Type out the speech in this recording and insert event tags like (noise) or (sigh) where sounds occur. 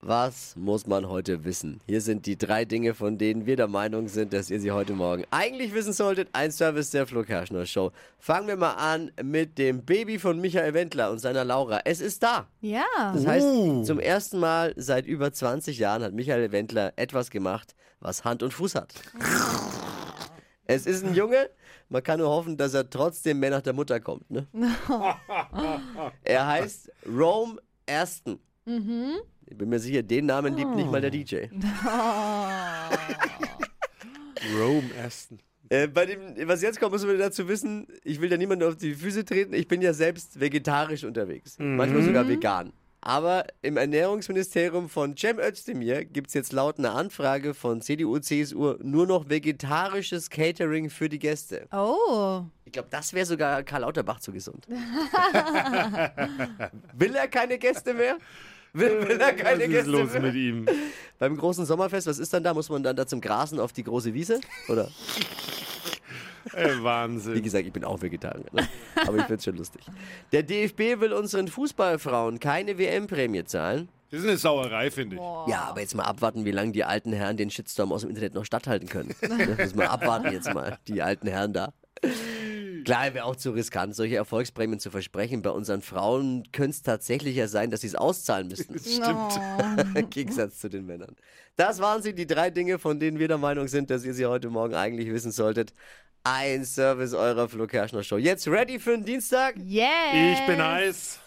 Was muss man heute wissen? Hier sind die drei Dinge, von denen wir der Meinung sind, dass ihr sie heute Morgen eigentlich wissen solltet. Ein Service der Flo Kerschner Show. Fangen wir mal an mit dem Baby von Michael Wendler und seiner Laura. Es ist da. Ja. Das heißt, zum ersten Mal seit über 20 Jahren hat Michael Wendler etwas gemacht, was Hand und Fuß hat. (laughs) Es ist ein Junge. Man kann nur hoffen, dass er trotzdem mehr nach der Mutter kommt. Ne? (laughs) er heißt Rome Aston. Ich bin mir sicher, den Namen liebt nicht mal der DJ. (laughs) (laughs) Rome Aston. Äh, bei dem, was jetzt kommt, müssen wir dazu wissen, ich will ja niemandem auf die Füße treten. Ich bin ja selbst vegetarisch unterwegs. Manchmal sogar vegan. Aber im Ernährungsministerium von Cem Özdemir gibt es jetzt laut einer Anfrage von CDU, CSU nur noch vegetarisches Catering für die Gäste. Oh. Ich glaube, das wäre sogar Karl Lauterbach zu gesund. (laughs) will er keine Gäste mehr? Will, (laughs) will er keine Was ist Gäste los mehr? mit ihm? Beim großen Sommerfest, was ist dann da? Muss man dann da zum Grasen auf die große Wiese? Oder? (laughs) Ey, Wie Wahnsinn. gesagt, ich bin auch Vegetarier. Ne? Aber ich finde es schon lustig. Der DFB will unseren Fußballfrauen keine WM-Prämie zahlen. Das ist eine Sauerei, finde ich. Ja, aber jetzt mal abwarten, wie lange die alten Herren den Shitstorm aus dem Internet noch statthalten können. Das müssen wir abwarten jetzt mal, die alten Herren da. Klar, wäre auch zu riskant, solche Erfolgsprämien zu versprechen. Bei unseren Frauen könnte es tatsächlich ja sein, dass sie es auszahlen müssten. Stimmt. Im (laughs) Gegensatz zu den Männern. Das waren sie, die drei Dinge, von denen wir der Meinung sind, dass ihr sie heute Morgen eigentlich wissen solltet. Ein Service eurer Flo Kerschner Show. Jetzt ready für den Dienstag? Yeah. Ich bin heiß.